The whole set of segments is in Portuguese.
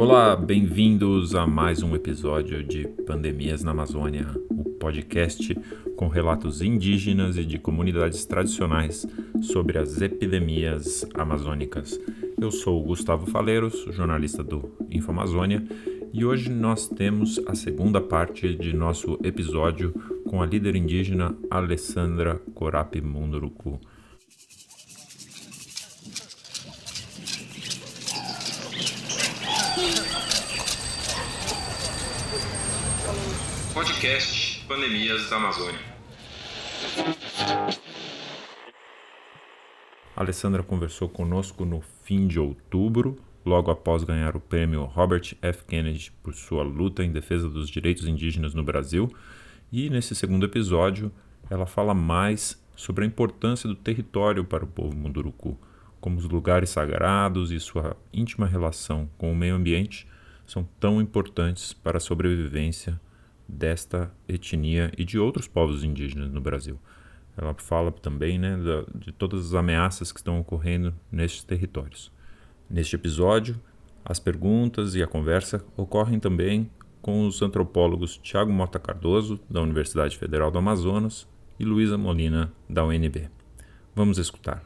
Olá, bem-vindos a mais um episódio de Pandemias na Amazônia, o podcast com relatos indígenas e de comunidades tradicionais sobre as epidemias amazônicas. Eu sou Gustavo Faleiros, jornalista do Infamazônia, e hoje nós temos a segunda parte de nosso episódio com a líder indígena Alessandra Corapi Munduruku. Podcast Pandemias da Amazônia. A Alessandra conversou conosco no fim de outubro, logo após ganhar o prêmio Robert F. Kennedy por sua luta em defesa dos direitos indígenas no Brasil. E nesse segundo episódio, ela fala mais sobre a importância do território para o povo munduruku, como os lugares sagrados e sua íntima relação com o meio ambiente são tão importantes para a sobrevivência desta etnia e de outros povos indígenas no Brasil. Ela fala também né, de todas as ameaças que estão ocorrendo nestes territórios. Neste episódio, as perguntas e a conversa ocorrem também com os antropólogos Tiago Mota Cardoso, da Universidade Federal do Amazonas, e Luísa Molina, da UNB. Vamos escutar.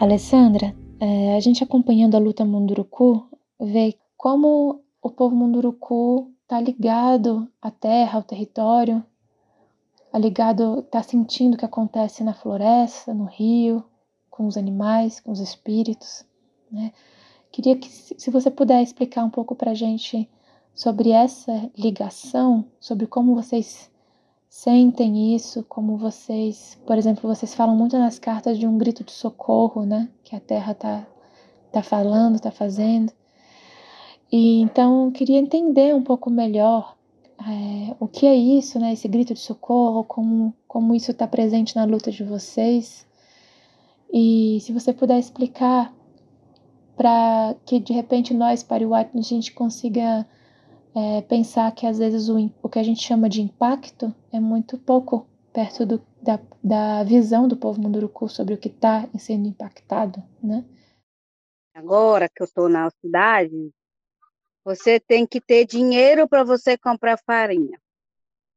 Alessandra, é, a gente acompanhando a luta Munduruku vê como o povo Munduruku está ligado à terra, ao território, está ligado, está sentindo o que acontece na floresta, no rio, com os animais, com os espíritos. Né? Queria que, se você puder explicar um pouco para a gente sobre essa ligação, sobre como vocês sentem isso, como vocês, por exemplo, vocês falam muito nas cartas de um grito de socorro, né? Que a Terra tá, tá falando, tá fazendo. E então eu queria entender um pouco melhor é, o que é isso, né? Esse grito de socorro, como, como isso está presente na luta de vocês. E se você puder explicar para que de repente nós, Pariwat, a gente consiga é, pensar que às vezes o, o que a gente chama de impacto é muito pouco perto do, da, da visão do povo munduruku sobre o que está sendo impactado, né? Agora que eu estou na cidade, você tem que ter dinheiro para você comprar farinha,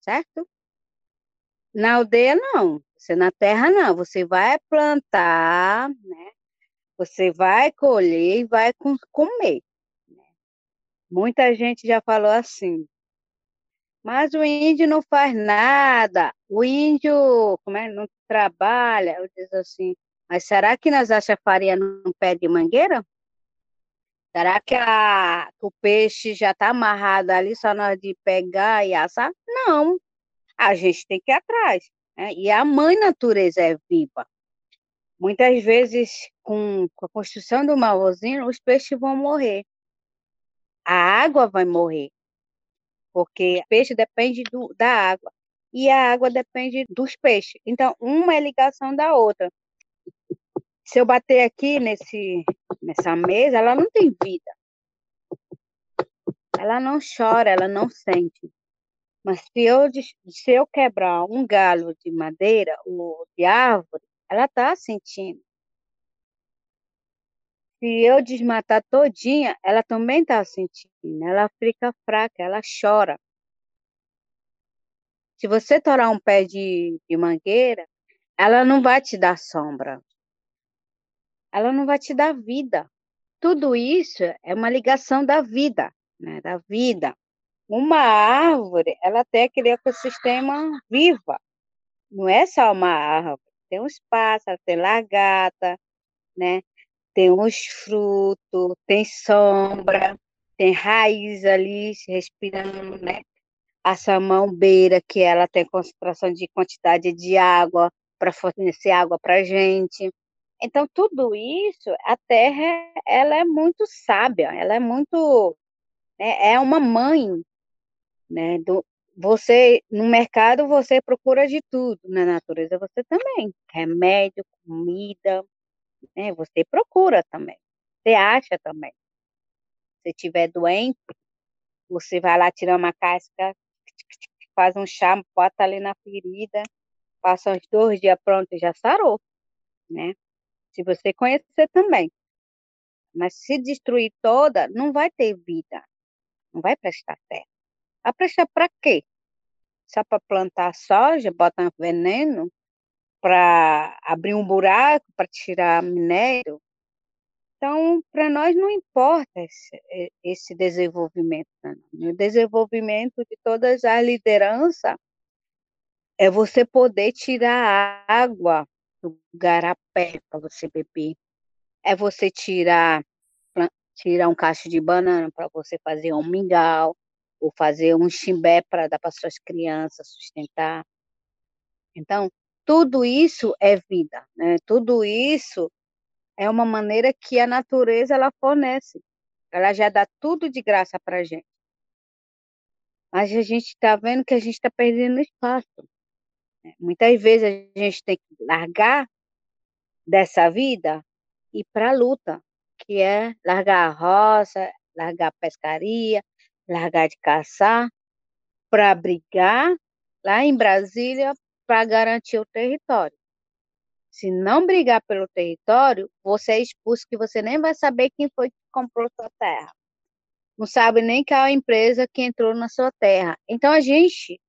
certo? Na aldeia não, você na terra não, você vai plantar, né? Você vai colher e vai comer. Muita gente já falou assim. Mas o índio não faz nada. O índio, como é, não trabalha. Eu diz assim. Mas será que nós achamos farinha num pé de mangueira? Será que, a, que o peixe já está amarrado ali só nós de pegar e assar? Não. A gente tem que ir atrás. Né? E a mãe natureza é viva. Muitas vezes, com, com a construção do uma os peixes vão morrer a água vai morrer, porque peixe depende do, da água e a água depende dos peixes. Então, uma é ligação da outra. Se eu bater aqui nesse, nessa mesa, ela não tem vida. Ela não chora, ela não sente. Mas se eu, se eu quebrar um galho de madeira ou de árvore, ela está sentindo se eu desmatar todinha, ela também está sentindo, ela fica fraca, ela chora. Se você torar um pé de, de mangueira, ela não vai te dar sombra. Ela não vai te dar vida. Tudo isso é uma ligação da vida, né? Da vida. Uma árvore, ela tem aquele ecossistema viva. Não é só uma árvore. Tem uns pássaros, tem lagarta, né? Tem os frutos, tem sombra, tem raiz ali respirando, né? A samambeira, que ela tem concentração de quantidade de água para fornecer água para a gente. Então, tudo isso, a terra, ela é muito sábia, ela é muito, né, é uma mãe, né, do, você, no mercado, você procura de tudo, na natureza você também, remédio, comida, né? Você procura também, você acha também. Se tiver doente, você vai lá tirar uma casca, faz um chá, bota ali na ferida, passa uns dois dias pronto e já sarou, né? Se você conhecer também. Mas se destruir toda, não vai ter vida. Não vai prestar terra. Vai prestar para quê? Só para plantar soja, botar veneno, para abrir um buraco, para tirar minério. Então, para nós não importa esse, esse desenvolvimento. Não. O desenvolvimento de todas as lideranças é você poder tirar a água do garapé para você beber. É você tirar tirar um cacho de banana para você fazer um mingau ou fazer um chimbé para dar para suas crianças sustentar. Então, tudo isso é vida, né? Tudo isso é uma maneira que a natureza ela fornece. Ela já dá tudo de graça para gente. Mas a gente está vendo que a gente está perdendo espaço. Né? Muitas vezes a gente tem que largar dessa vida e para a luta, que é largar a roça, largar a pescaria, largar de caçar, para brigar lá em Brasília para garantir o território. Se não brigar pelo território, você é expulso que você nem vai saber quem foi que comprou sua terra. Não sabe nem qual empresa que entrou na sua terra. Então a gente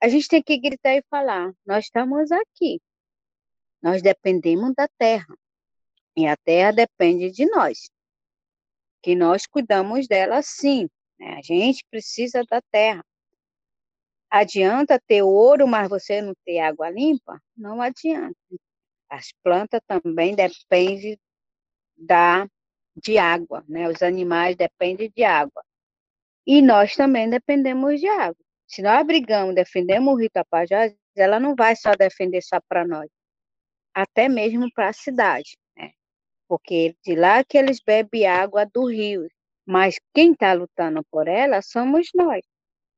a gente tem que gritar e falar: nós estamos aqui. Nós dependemos da terra. E a terra depende de nós. Que nós cuidamos dela sim. Né? A gente precisa da terra. Adianta ter ouro, mas você não ter água limpa? Não adianta. As plantas também dependem da, de água, né? Os animais dependem de água. E nós também dependemos de água. Se nós brigamos, defendemos o Rio Tapajós, ela não vai só defender só para nós, até mesmo para a cidade, né? Porque de lá que eles bebem água do rio, mas quem está lutando por ela somos nós.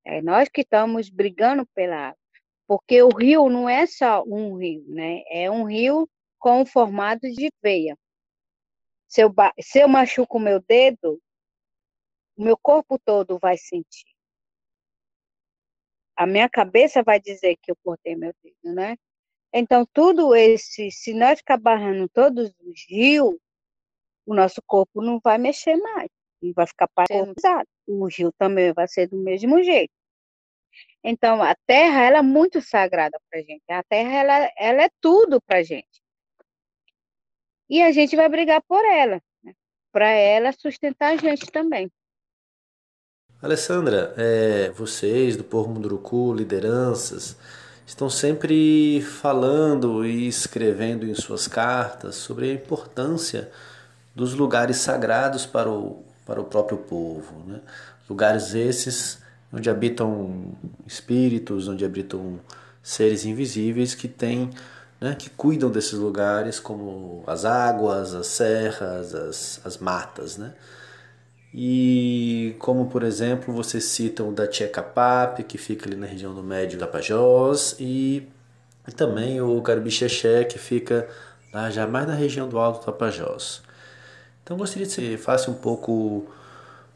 É nós que estamos brigando pela água. Porque o rio não é só um rio, né? É um rio com formato de veia. Se eu, se eu machuco o meu dedo, o meu corpo todo vai sentir a minha cabeça vai dizer que eu cortei meu dedo, né? Então, tudo esse, se nós ficar barrando todos os rios, o nosso corpo não vai mexer mais, e vai ficar paralisado. O rio também vai ser do mesmo jeito. Então, a terra, ela é muito sagrada para a gente. A terra, ela, ela é tudo para a gente. E a gente vai brigar por ela, né? para ela sustentar a gente também. Alessandra, é, vocês do Povo Munduruku, lideranças, estão sempre falando e escrevendo em suas cartas sobre a importância dos lugares sagrados para o, para o próprio povo. Né? Lugares esses onde habitam espíritos, onde habitam seres invisíveis que têm, né, que cuidam desses lugares, como as águas, as serras, as, as matas. Né? E como por exemplo você cita o da Tchekapap, que fica ali na região do Médio da Pajós, e, e também o Carbixexé, que fica lá já mais na região do Alto Tapajós. Então gostaria que você faça um pouco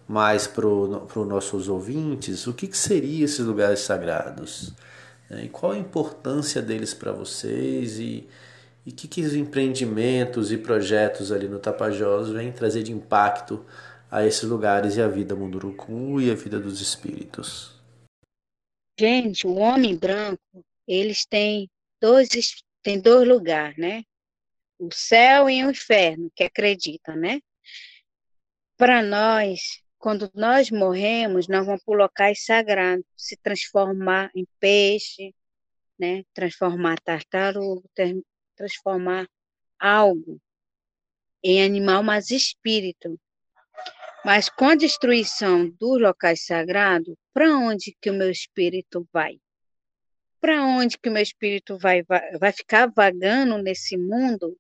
mais para os nossos ouvintes o que, que seriam esses lugares sagrados né? e qual a importância deles para vocês e o que, que os empreendimentos e projetos ali no Tapajós vêm trazer de impacto a esses lugares e a vida Munduruku e a vida dos espíritos? Gente, o homem branco, eles têm dois, têm dois lugares, né? O céu e o inferno, que acreditam, né? Para nós, quando nós morremos, nós vamos para locais sagrados, se transformar em peixe, né? Transformar tartaruga, transformar algo em animal, mas espírito. Mas com a destruição dos locais sagrados, para onde que o meu espírito vai? Para onde que o meu espírito vai, vai, vai ficar vagando nesse mundo?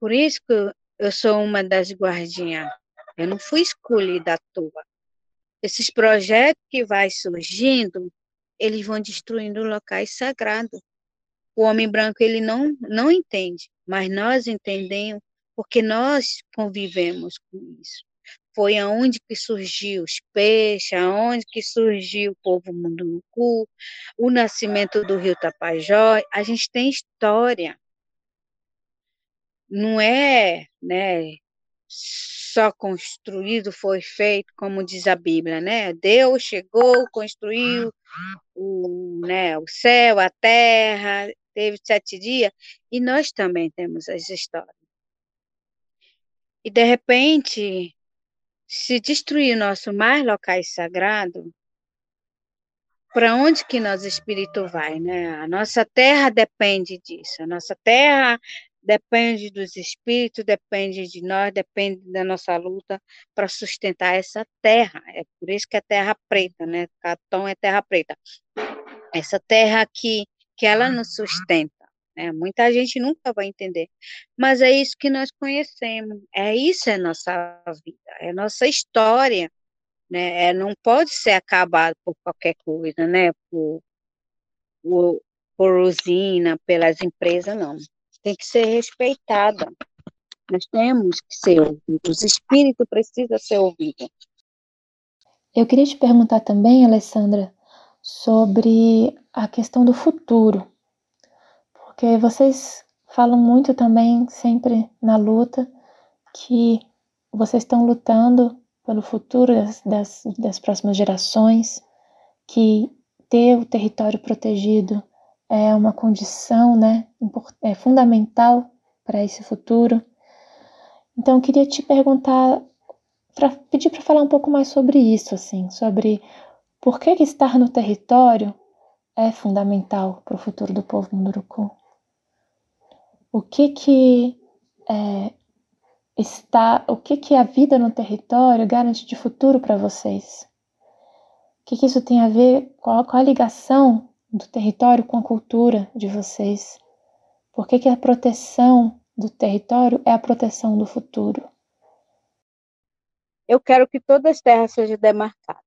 Por isso que eu sou uma das guardiãs. Eu não fui escolhida à toa. Esses projetos que vai surgindo, eles vão destruindo locais sagrados. O homem branco ele não não entende, mas nós entendemos porque nós convivemos com isso. Foi aonde que surgiu os peixes, aonde que surgiu o povo Munduruku, o nascimento do rio Tapajós. A gente tem história. Não é, né, só construído, foi feito, como diz a Bíblia, né? Deus chegou, construiu o, né, o céu, a terra, teve sete dias, e nós também temos as histórias. E, de repente, se destruir nosso mais locais sagrados, para onde que nosso espírito vai, né? A nossa terra depende disso. A nossa terra depende dos espíritos, depende de nós, depende da nossa luta para sustentar essa terra. É por isso que é terra preta, né? Catom é terra preta. Essa terra aqui, que ela nos sustenta. Né? Muita gente nunca vai entender. Mas é isso que nós conhecemos. É isso é nossa vida, é nossa história. Né? É, não pode ser acabado por qualquer coisa, né? Por, por, por usina, pelas empresas, não tem que ser respeitada. Nós temos que ser ouvidos. O espírito precisa ser ouvido. Eu queria te perguntar também, Alessandra, sobre a questão do futuro. Porque vocês falam muito também, sempre na luta, que vocês estão lutando pelo futuro das, das, das próximas gerações, que ter o território protegido é uma condição, né, é fundamental para esse futuro. Então, eu queria te perguntar, para pedir para falar um pouco mais sobre isso, assim, sobre por que, que estar no território é fundamental para o futuro do povo munduruku. O que que é, está, o que que a vida no território garante de futuro para vocês? O que, que isso tem a ver, qual, qual a ligação do território com a cultura de vocês? Por que, que a proteção do território é a proteção do futuro? Eu quero que todas as terras sejam demarcadas.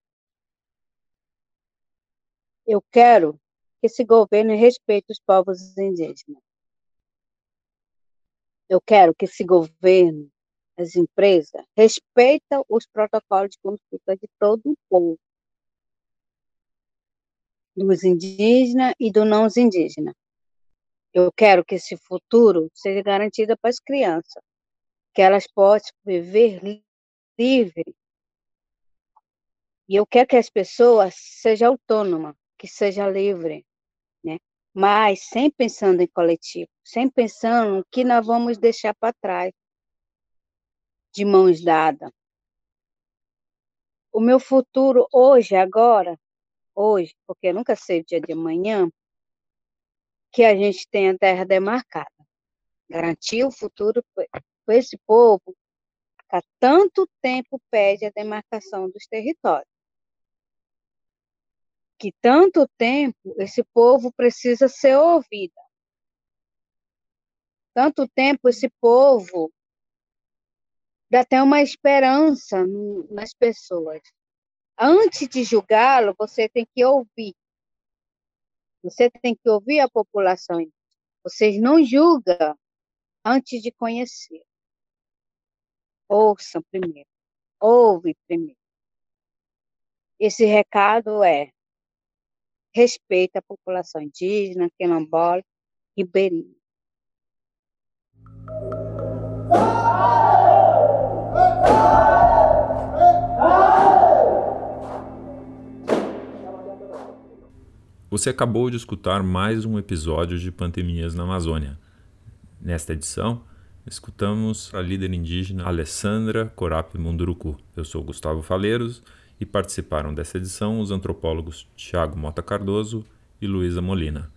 Eu quero que esse governo respeite os povos indígenas. Eu quero que esse governo, as empresas, respeitem os protocolos de consulta de todo o povo dos indígenas e do não indígena. Eu quero que esse futuro seja garantido para as crianças, que elas possam viver livre. E eu quero que as pessoas sejam autônomas, que sejam livres, né? Mas sem pensando em coletivo, sem pensando que nós vamos deixar para trás, de mãos dadas. O meu futuro hoje, agora, hoje, porque eu nunca sei o dia de amanhã, que a gente tenha terra demarcada. Garantir o futuro para esse povo que há tanto tempo pede a demarcação dos territórios. Que tanto tempo esse povo precisa ser ouvido. Tanto tempo esse povo dá até uma esperança nas pessoas antes de julgá-lo, você tem que ouvir. Você tem que ouvir a população. Vocês não julgam antes de conhecer. Ouçam primeiro. Ouve primeiro. Esse recado é respeita a população indígena, quilombola, ribeirinha. Você acabou de escutar mais um episódio de Pandemias na Amazônia. Nesta edição, escutamos a líder indígena Alessandra Corap Munduruku. Eu sou Gustavo Faleiros e participaram dessa edição os antropólogos Tiago Mota Cardoso e Luísa Molina.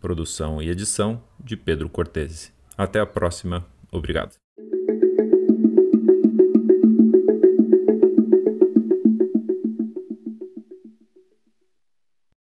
Produção e edição de Pedro Cortese. Até a próxima. Obrigado.